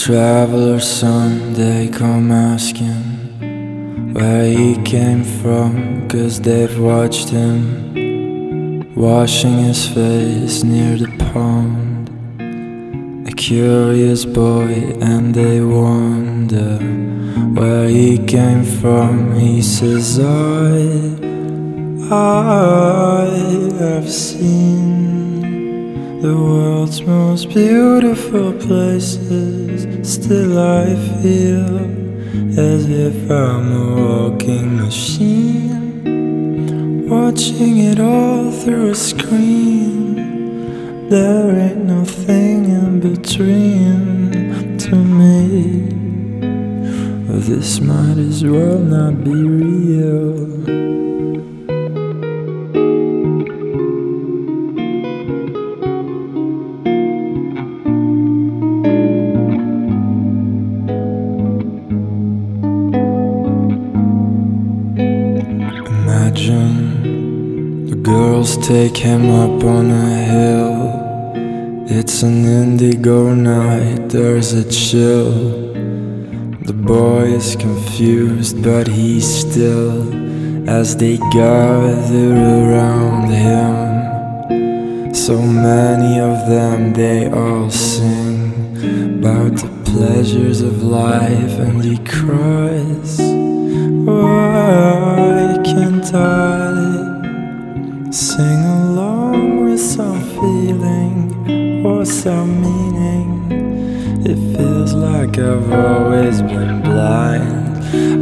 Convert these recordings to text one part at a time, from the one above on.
Traveler's they come asking where he came from, cause they've watched him washing his face near the pond. A curious boy, and they wonder where he came from. He says, I. I have seen the world's most beautiful places. Still, I feel as if I'm a walking machine, watching it all through a screen. There ain't nothing in between to me. This might as well not be real. Take him up on a hill. It's an indigo night, there's a chill. The boy is confused, but he's still as they gather around him. So many of them, they all sing about the pleasures of life, and he cries. Oh, Why can't I I've always been blind.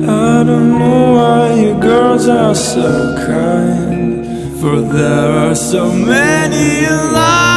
I don't know why you girls are so kind, for there are so many alive.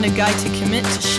Kind of guy to commit to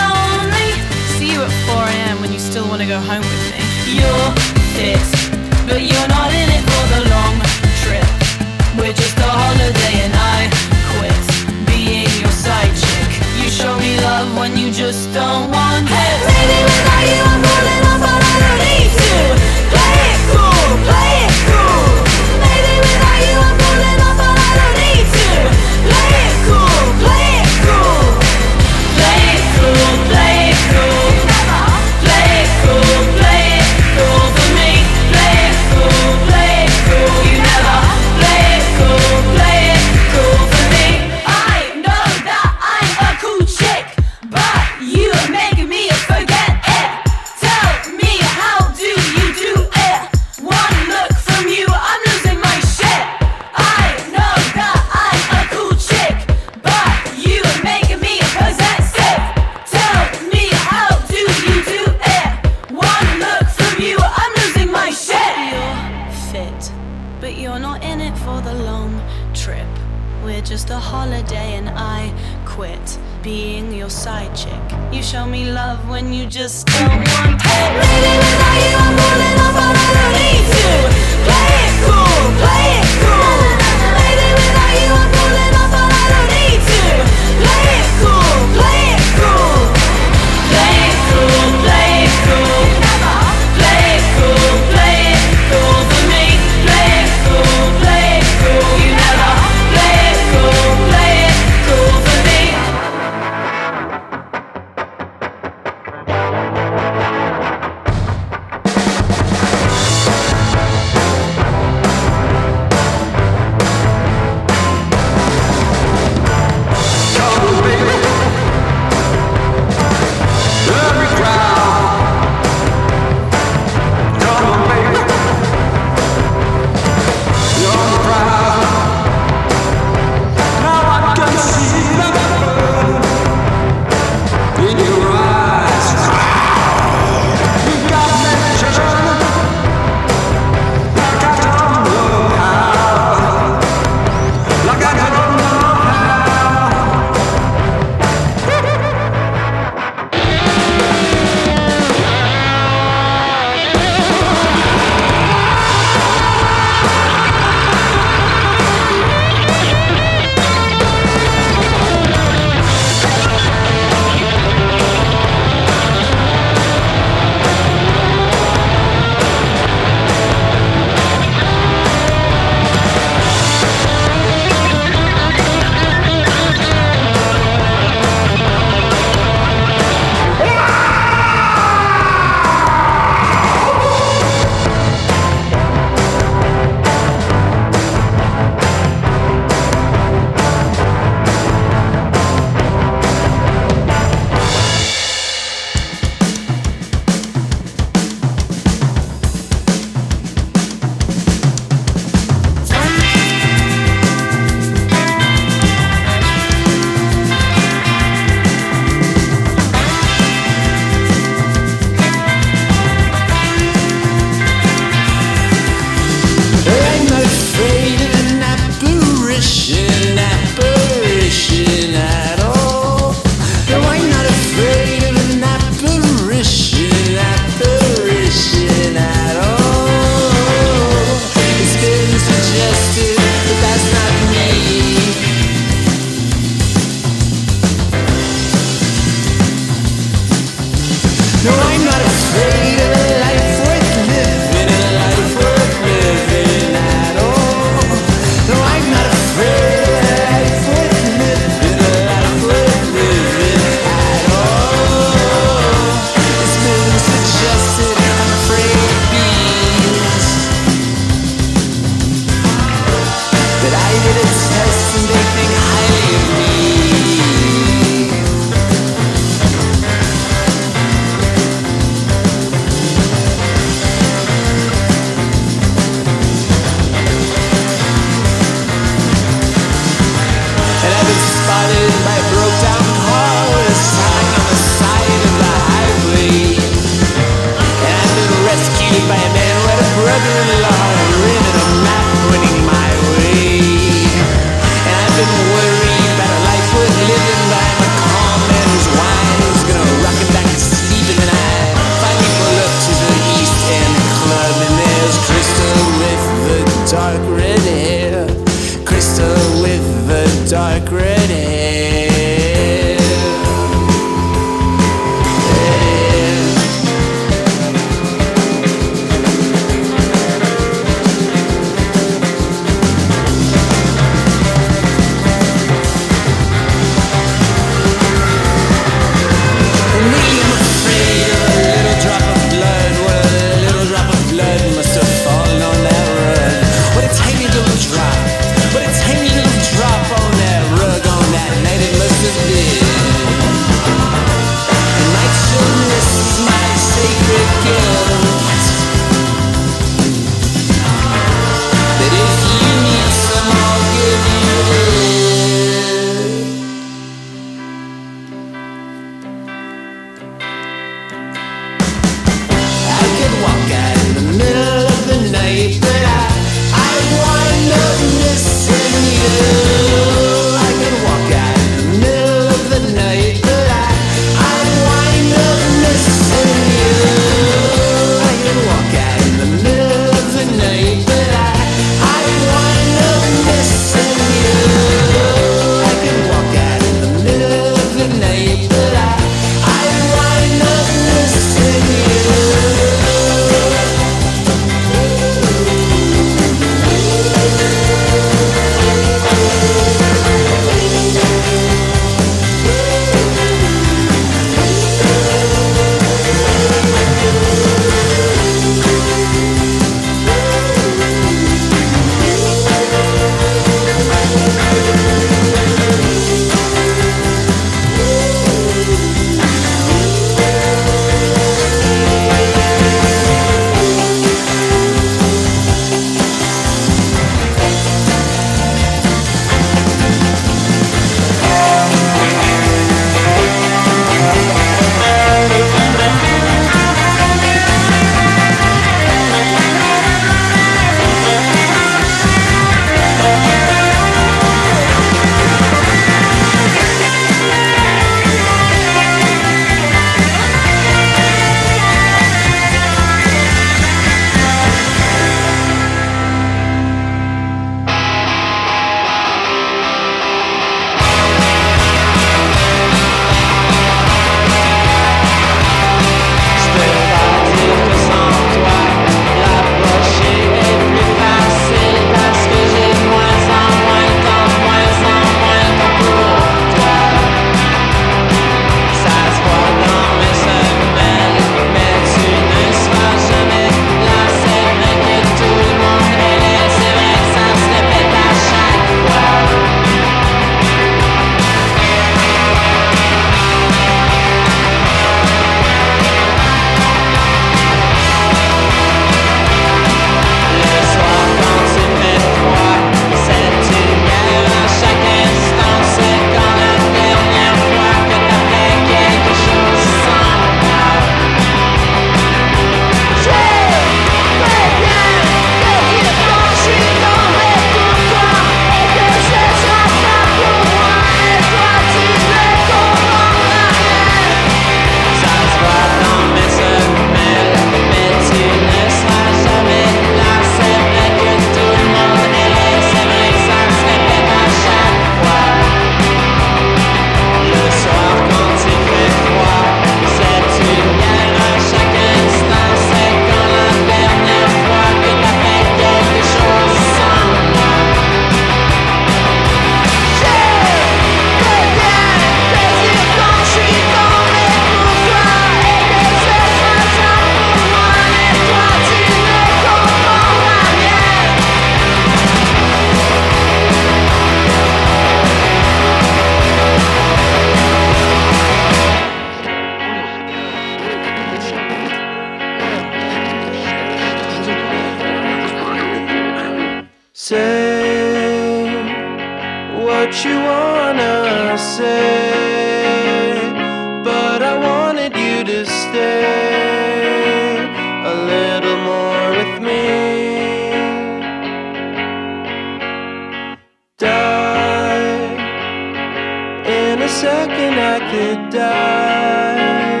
second I could die.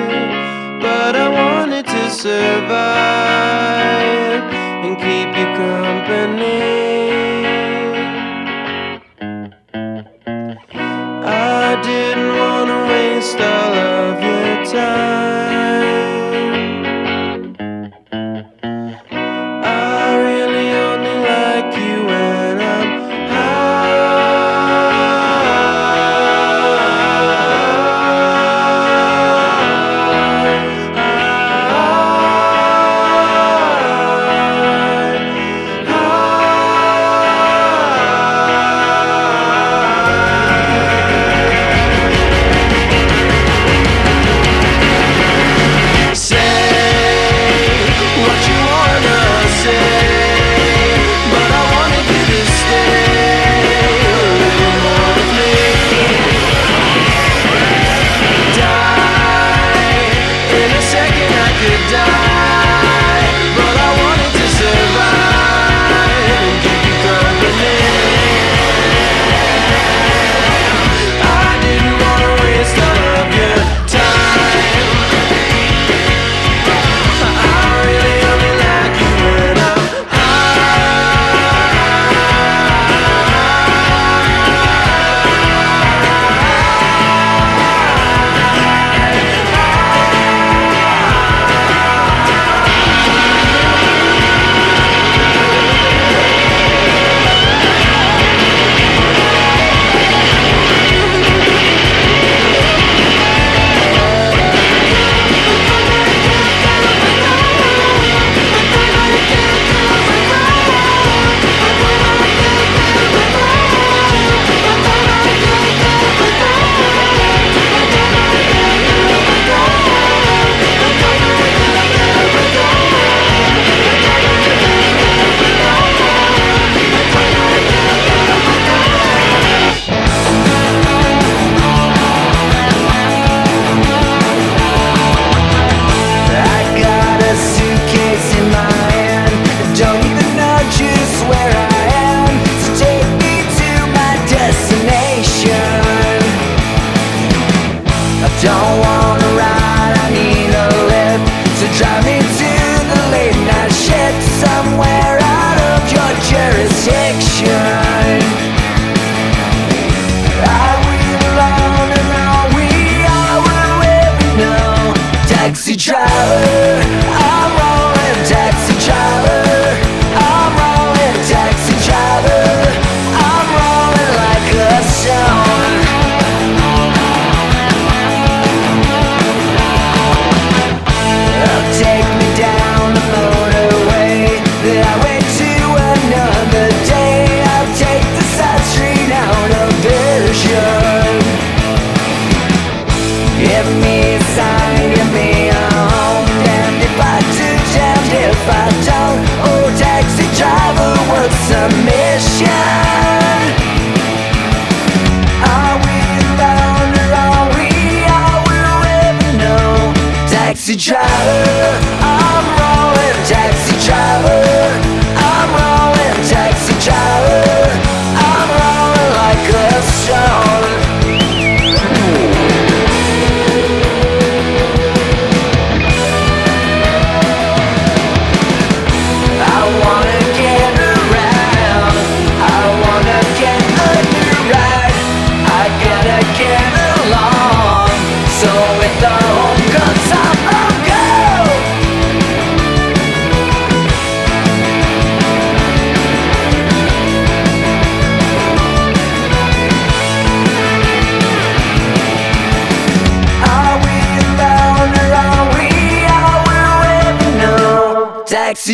But I wanted to survive and keep you company. I didn't wanna waste all of your time.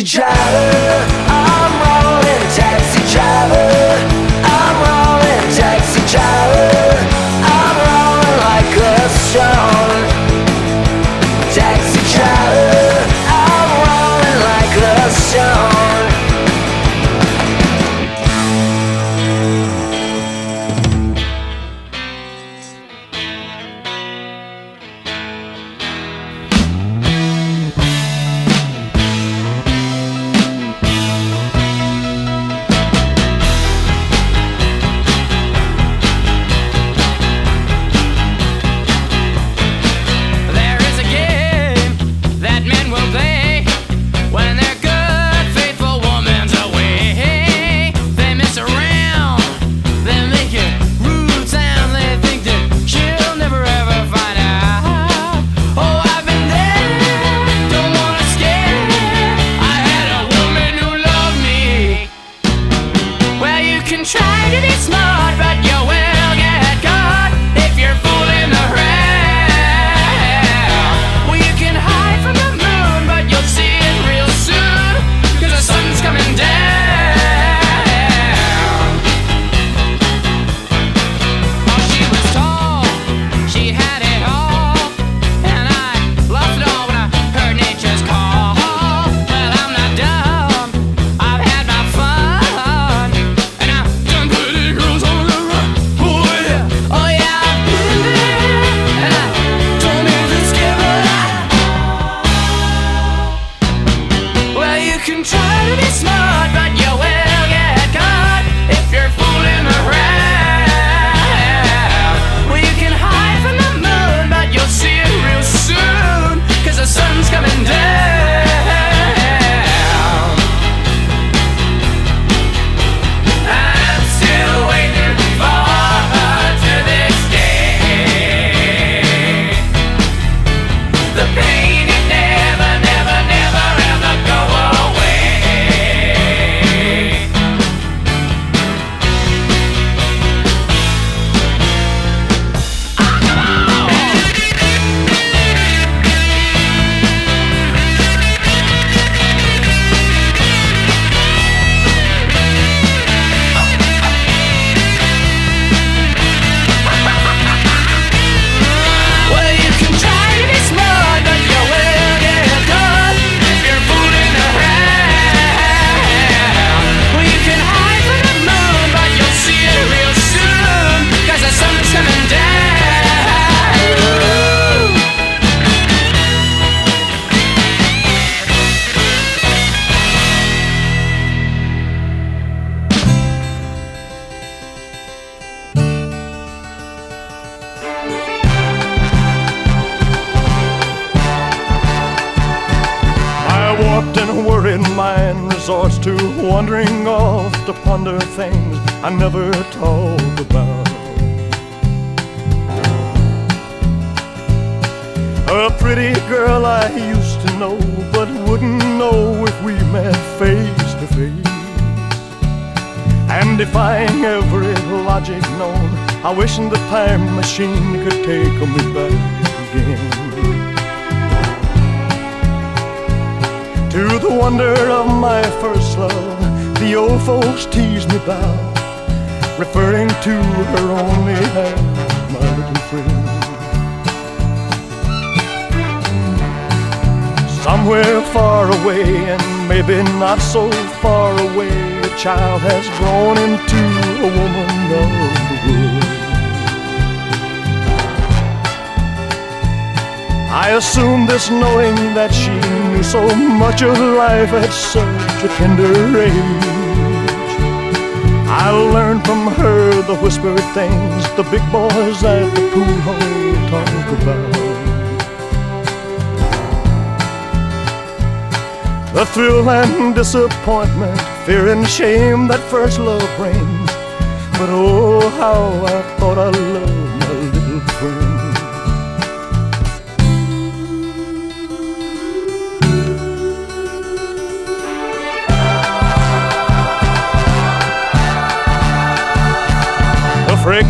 to. Resorts to wandering off to ponder things I never talk about. A pretty girl I used to know, but wouldn't know if we met face to face. And defying every logic known, I wish in the time machine could take me back To the wonder of my first love, the old folks tease me about, referring to her only as my little friend. Somewhere far away, and maybe not so far away, a child has grown into a woman of I assumed this knowing that she knew so much of life at such a tender age. I learned from her the whispered things the big boys at the pool hall talk about. The thrill and disappointment, fear and shame that first love brings. But oh, how I thought I loved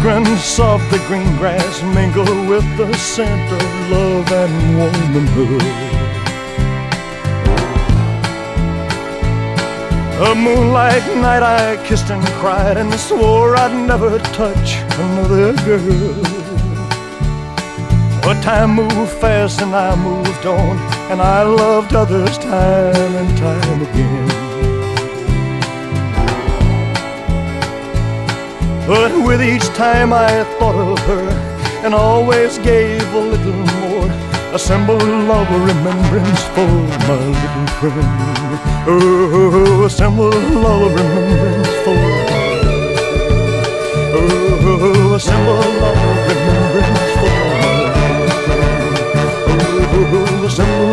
fragrance of the green grass mingle with the scent of love and womanhood. A moonlight night I kissed and cried and swore I'd never touch another girl. But time moved fast and I moved on, and I loved others time and time again. But with each time I thought of her and always gave a little more, a symbol of remembrance for my little friend. Oh, a symbol of remembrance for. Oh, a symbol of remembrance for. Oh, a symbol